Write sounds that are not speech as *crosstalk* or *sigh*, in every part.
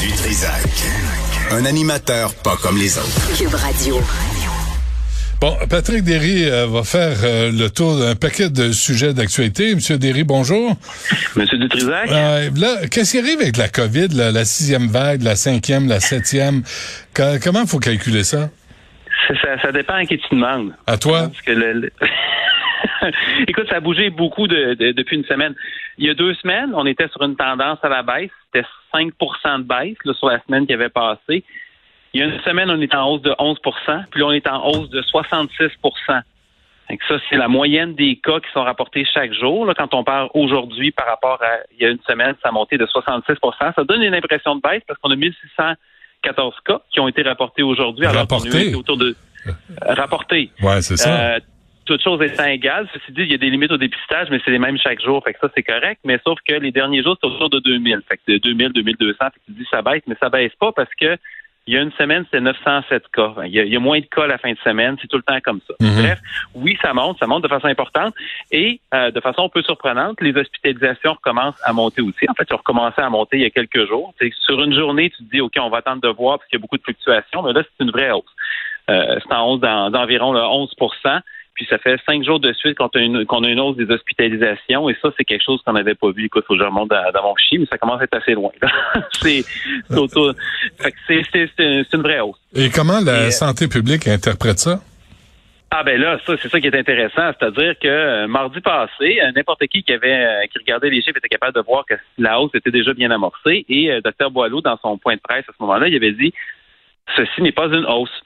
Du Trisac. Un animateur pas comme les autres. Cube Radio. Bon, Patrick Derry euh, va faire euh, le tour d'un paquet de sujets d'actualité. Monsieur Derry, bonjour. Monsieur Dutrisac? Euh, là, qu'est-ce qui arrive avec la COVID, là, la sixième vague, la cinquième, la septième? Qu- comment faut calculer ça? Ça, ça, ça dépend à qui tu demandes. À toi? Parce que le- le- *laughs* *laughs* Écoute, ça a bougé beaucoup de- de- depuis une semaine. Il y a deux semaines, on était sur une tendance à la baisse. C'était 5 de baisse là, sur la semaine qui avait passé. Il y a une semaine, on est en hausse de 11 puis là, on est en hausse de 66 Fait que ça, c'est la moyenne des cas qui sont rapportés chaque jour. Là, quand on parle aujourd'hui par rapport à il y a une semaine, ça a monté de 66 Ça donne une impression de baisse parce qu'on a 1614 cas qui ont été rapportés aujourd'hui. alors Rapportés? autour de euh, rapportés. Ouais, c'est ça. Euh, toutes choses étant égales, ceci dit, il y a des limites au dépistage, mais c'est les mêmes chaque jour. Fait que ça, c'est correct. Mais sauf que les derniers jours, c'est autour de 2000. Fait que de 2000, 2200. Fait que tu dis ça baisse, mais ça baisse pas parce que il y a une semaine, c'était 907 cas. Il y, a, il y a moins de cas à la fin de semaine. C'est tout le temps comme ça. Mhm. Bref, oui, ça monte. Ça monte de façon importante. Et euh, de façon un peu surprenante, les hospitalisations recommencent à monter aussi. En fait, ils ont recommencé à monter il y a quelques jours. Sur une journée, tu te dis, OK, on va attendre de voir parce qu'il y a beaucoup de fluctuations. Mais là, c'est une vraie hausse. Euh, c'est en hausse d'en- d'environ là, 11 puis ça fait cinq jours de suite qu'on a une, qu'on a une hausse des hospitalisations. Et ça, c'est quelque chose qu'on n'avait pas vu. Écoute, faut que je remonte dans, dans mon fichier, mais ça commence à être assez loin. *laughs* c'est c'est une vraie hausse. Et comment la et, euh, santé publique interprète ça? Ah ben là, ça c'est ça qui est intéressant, c'est-à-dire que euh, mardi passé, euh, n'importe qui qui avait euh, qui regardait les chiffres était capable de voir que la hausse était déjà bien amorcée et Dr Boileau dans son point de presse à ce moment-là, il avait dit ceci n'est pas une hausse.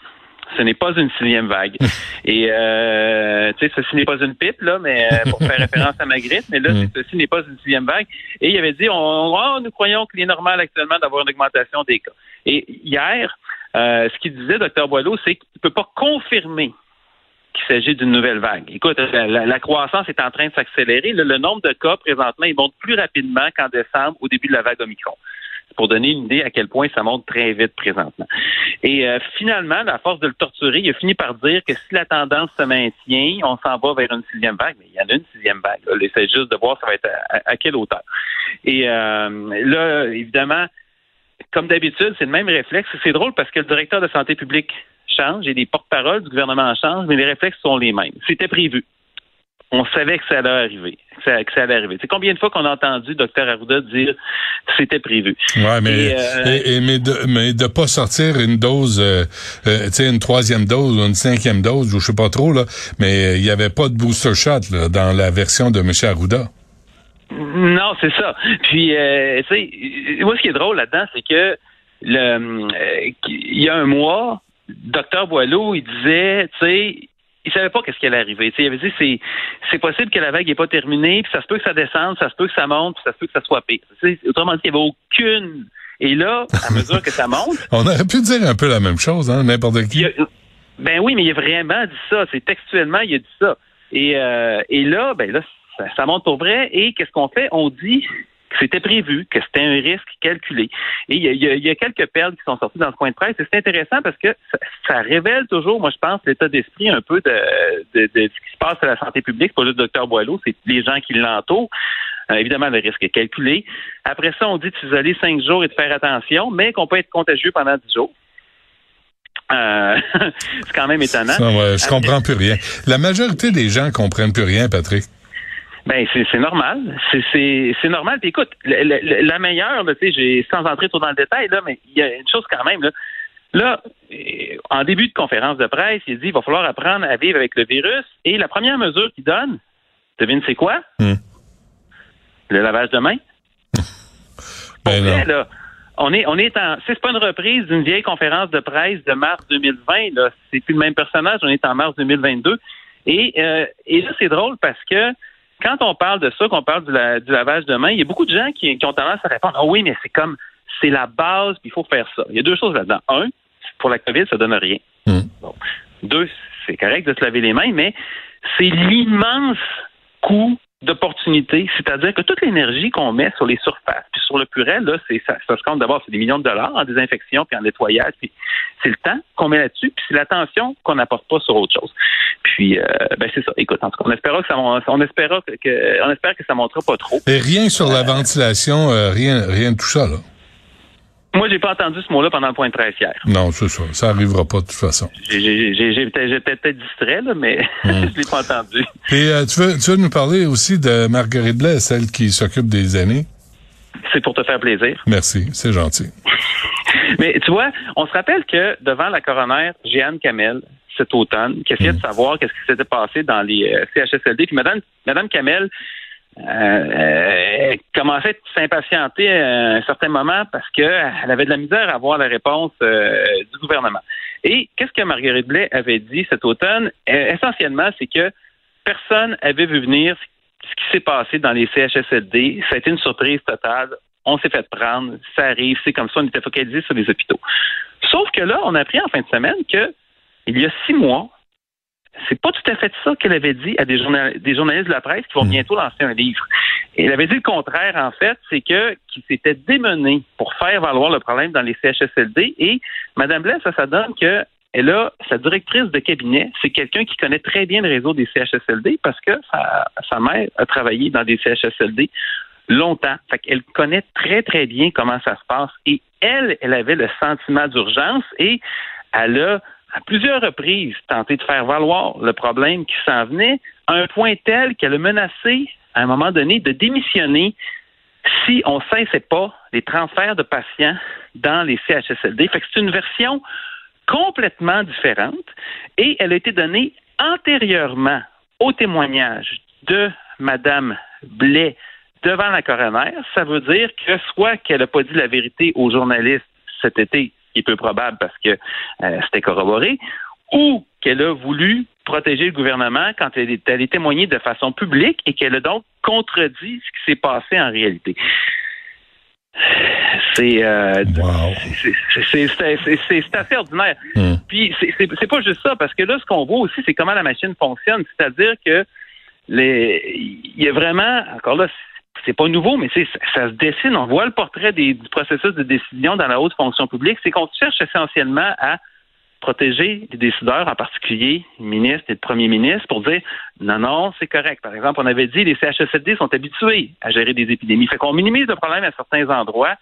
Ce n'est pas une sixième vague. *laughs* Et euh, tu sais, ceci n'est pas une pipe, là, mais euh, pour faire *laughs* référence à Magritte, mais là, Mm. ceci n'est pas une sixième vague. Et il avait dit, on, on- nous croyons qu'il est normal actuellement d'avoir une augmentation des cas. Et hier, euh, ce qu'il disait, Dr Boileau, c'est qu'il ne peut pas confirmer qu'il s'agit d'une nouvelle vague. Écoute, la croissance est en train de s'accélérer. Le, le nombre de cas présentement, il monte plus rapidement qu'en décembre, au début de la vague Omicron. Pour donner une idée à quel point ça monte très vite présentement. Et euh, finalement, à force de le torturer, il a fini par dire que si la tendance se maintient, on s'en va vers une sixième vague. Mais il y en a une sixième vague. Là. C'est juste de voir ça va être à quelle hauteur. Et euh, là, évidemment, comme d'habitude, c'est le même réflexe. C'est drôle parce que le directeur de santé publique change et les porte-paroles du gouvernement changent, mais les réflexes sont les mêmes. C'était prévu. On savait que ça allait arriver. Que ça, que ça allait arriver. C'est combien de fois qu'on a entendu Dr Arruda dire c'était prévu? Ouais, mais Et, euh, et, et- mais de mais de pas sortir une dose, euh, euh, tu sais, une troisième dose ou une cinquième dose, ou je sais pas trop là, mais euh, il y avait pas de booster shot là, dans la version de M. Arruda. Non, c'est ça. Puis, euh, tu sais, moi, ce qui est drôle là-dedans, c'est que le, il y a un mois, Dr Boileau, il disait, tu sais, il savait pas qu'est-ce qui allait arriver. Il avait dit, c'est, c'est possible que la vague n'est pas terminée, puis ça se peut que ça descende, ça se peut que ça monte, puis ça se peut que ça soit pire. Autrement dit, il n'y avait aucune. Et là, à *laughs* mesure que ça monte, On aurait pu dire un peu la même chose, hein, n'importe qui. a- ben oui, mais il a vraiment dit ça. C'est textuellement, il a dit ça. Et, euh, et là, ben là, ça, ça monte pour vrai. Et qu'est-ce qu'on fait? On dit c'était prévu, que c'était un risque calculé. Et il y, a, quelques perles qui sont sorties dans ce point de presse. Et c'est intéressant parce que ça, révèle toujours, moi, je pense, l'état d'esprit un peu de, ce qui se passe à la santé publique. Pas juste le docteur Boileau, c'est les gens qui l'entourent. Euh, évidemment, le risque est calculé. Après ça, on dit de s'isoler cinq jours et de faire attention, mais qu'on peut être contagieux pendant dix jours. Euh, *laughs* c'est quand même étonnant. Ça, ouais, je comprends plus rien. La majorité des gens comprennent plus rien, Patrick. Ben c'est normal, c'est normal. Puis écoute, la, la- la meilleure, tu sais, j'ai sans entrer trop dans le détail là, mais il y a une chose quand même là. Là, euh, en début de conférence de presse, il dit il va falloir apprendre à vivre avec le virus. Et la première mesure qu'il donne, devine c'est quoi? Hmm. Le lavage de mains. *laughs* Pour Ben vrai, là, on est, on est en. C'est pas une reprise d'une vieille conférence de presse de mars 2020. Là, c'est plus le même personnage. On est en mars 2022. Et, euh, et là, c'est drôle parce que quand on parle de ça, qu'on parle du, la- du lavage de mains, il y a beaucoup de gens qui, qui ont tendance à répondre Ah oui, mais c'est comme c'est la base, puis il faut faire ça. Il y a deux choses là-dedans. Un, pour la COVID, ça donne rien. Hmm. Bon. Deux, c'est correct de se laver les mains, mais c'est l'immense coût d'opportunité, c'est-à-dire que toute l'énergie qu'on met sur les surfaces, puis sur le purel, là, c'est ça, ça se compte d'abord, c'est des millions de dollars en désinfection puis en nettoyage, puis c'est le temps qu'on met là-dessus, puis c'est l'attention qu'on n'apporte pas sur autre chose. Puis, euh, ben c'est ça. Écoute, en tout cas, on espéra que ça, on espéra que, que- on espère que ça montera pas trop. Et rien sur la ventilation, euh, rien, rien de tout ça, là. Moi, j'ai pas entendu ce mot-là pendant le point de presse hier. Non, c'est ça. Ça arrivera pas de toute façon. J'étais peut-être distrait, là, mais *laughs* hmm. je l'ai pas entendu. Et euh, tu, veux, tu veux nous parler aussi de Marguerite Blais, celle qui s'occupe des aînés? C'est pour te faire plaisir. Merci, c'est gentil. *laughs* mais tu vois, on se rappelle que devant la coroner Jeanne Kamel, cet automne, qui essayait de hmm. savoir qu'est-ce qui s'était passé dans les euh, CHSLD, puis Madame, Madame Kamel euh, commençait à s'impatienter à un certain moment parce qu'elle avait de la misère à avoir la réponse euh, du gouvernement. Et qu'est-ce que Marguerite Blais avait dit cet automne? Euh, essentiellement, c'est que personne avait vu venir ce qui s'est passé dans les CHSLD. Ça a été une surprise totale. On s'est fait prendre, ça arrive, c'est comme ça, on était focalisé sur les hôpitaux. Sauf que là, on a appris en fin de semaine que il y a six mois, c'est pas tout à fait ça qu'elle avait dit à des, journalistes de la presse qui vont hmm. bientôt lancer un livre. Et elle avait dit le contraire, en fait, c'est que qui s'était démené pour faire valoir le problème dans les CHSLD. Et Mme Blaise, ça, ça donne que elle a sa directrice de cabinet, c'est quelqu'un qui connaît très bien le réseau des CHSLD parce que sa, sa mère a travaillé dans des CHSLD longtemps. Fait qu'elle connaît très, très bien comment ça se passe. Et elle, elle avait le sentiment d'urgence et elle a à plusieurs reprises tenté de faire valoir le problème qui s'en venait à un point tel qu'elle a menacé, à un moment donné, de démissionner si on ne cessait pas les transferts de patients dans les CHSLD. Fait que c'est une version complètement différente et elle a été donnée antérieurement au témoignage de Mme Blais devant la coroner. Ça veut dire que soit qu'elle n'a pas dit la vérité aux journalistes cet été, qui est peu probable parce que euh, c'était corroboré, ou qu'elle a voulu protéger le gouvernement quand elle est allée témoigner de façon publique et qu'elle a donc contredit ce qui s'est passé en réalité. C'est euh, c'est assez ordinaire. Hmm. Puis c'est pas juste ça, parce que là, ce qu'on voit aussi, c'est comment la machine fonctionne. C'est-à-dire que les il y a vraiment, encore là, c'est pas nouveau, mais ça se dessine. On voit le portrait du processus de décision dans la haute fonction publique. C'est qu'on cherche essentiellement à protéger les décideurs, en particulier les ministres et le premier ministre, pour dire non, non, c'est correct. Par exemple, on avait dit les CHSLD sont habitués à gérer des épidémies. Fait qu'on minimise le problème à certains endroits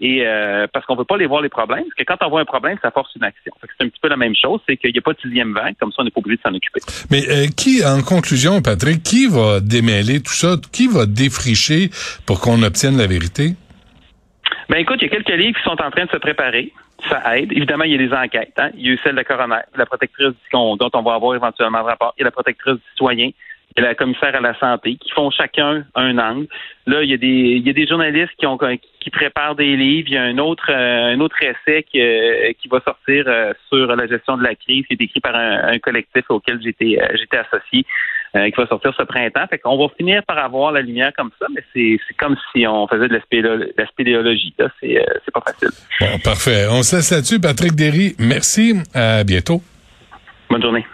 et euh, parce qu'on ne veut pas les voir les problèmes, parce que quand on voit un problème, ça force une action. C'est un petit peu la même chose, c'est qu'il n'y a pas de sixième vague, comme ça on n'est pas obligé de s'en occuper. Mais euh, qui, en conclusion, Patrick, qui va démêler tout ça? Qui va défricher pour qu'on obtienne la vérité? Ben écoute, il y a quelques livres qui sont en train de se préparer. Ça aide. Évidemment, il y a des enquêtes. Hein. Il y a eu celle de la coroner, la protectrice dont on va avoir éventuellement le rapport. Il y a la protectrice du citoyen et la commissaire à la santé, qui font chacun un angle. Là, il y a des, il y a des journalistes qui ont qui préparent des livres. Il y a un autre, euh, un autre essai qui, euh, qui va sortir euh, sur la gestion de la crise, qui est écrit par un, collectif auquel j'étais j'étais associé, qui va sortir ce printemps. Fait qu'on va finir par avoir la lumière comme ça, mais c'est, c'est comme si on faisait de la spéléologie. Là, c'est, c'est pas facile. Bon, parfait. On se laisse là-dessus. Patrick Derry, merci. À bientôt. Bonne journée.